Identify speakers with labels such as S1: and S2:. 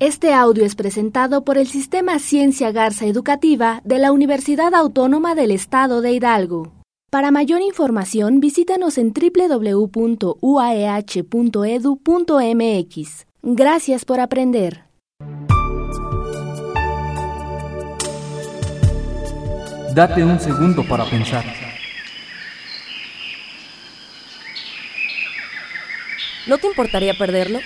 S1: Este audio es presentado por el Sistema Ciencia Garza Educativa de la Universidad Autónoma del Estado de Hidalgo. Para mayor información, visítanos en www.uaeh.edu.mx. E Gracias por aprender.
S2: Date un segundo para pensar.
S3: ¿No te importaría perderlo?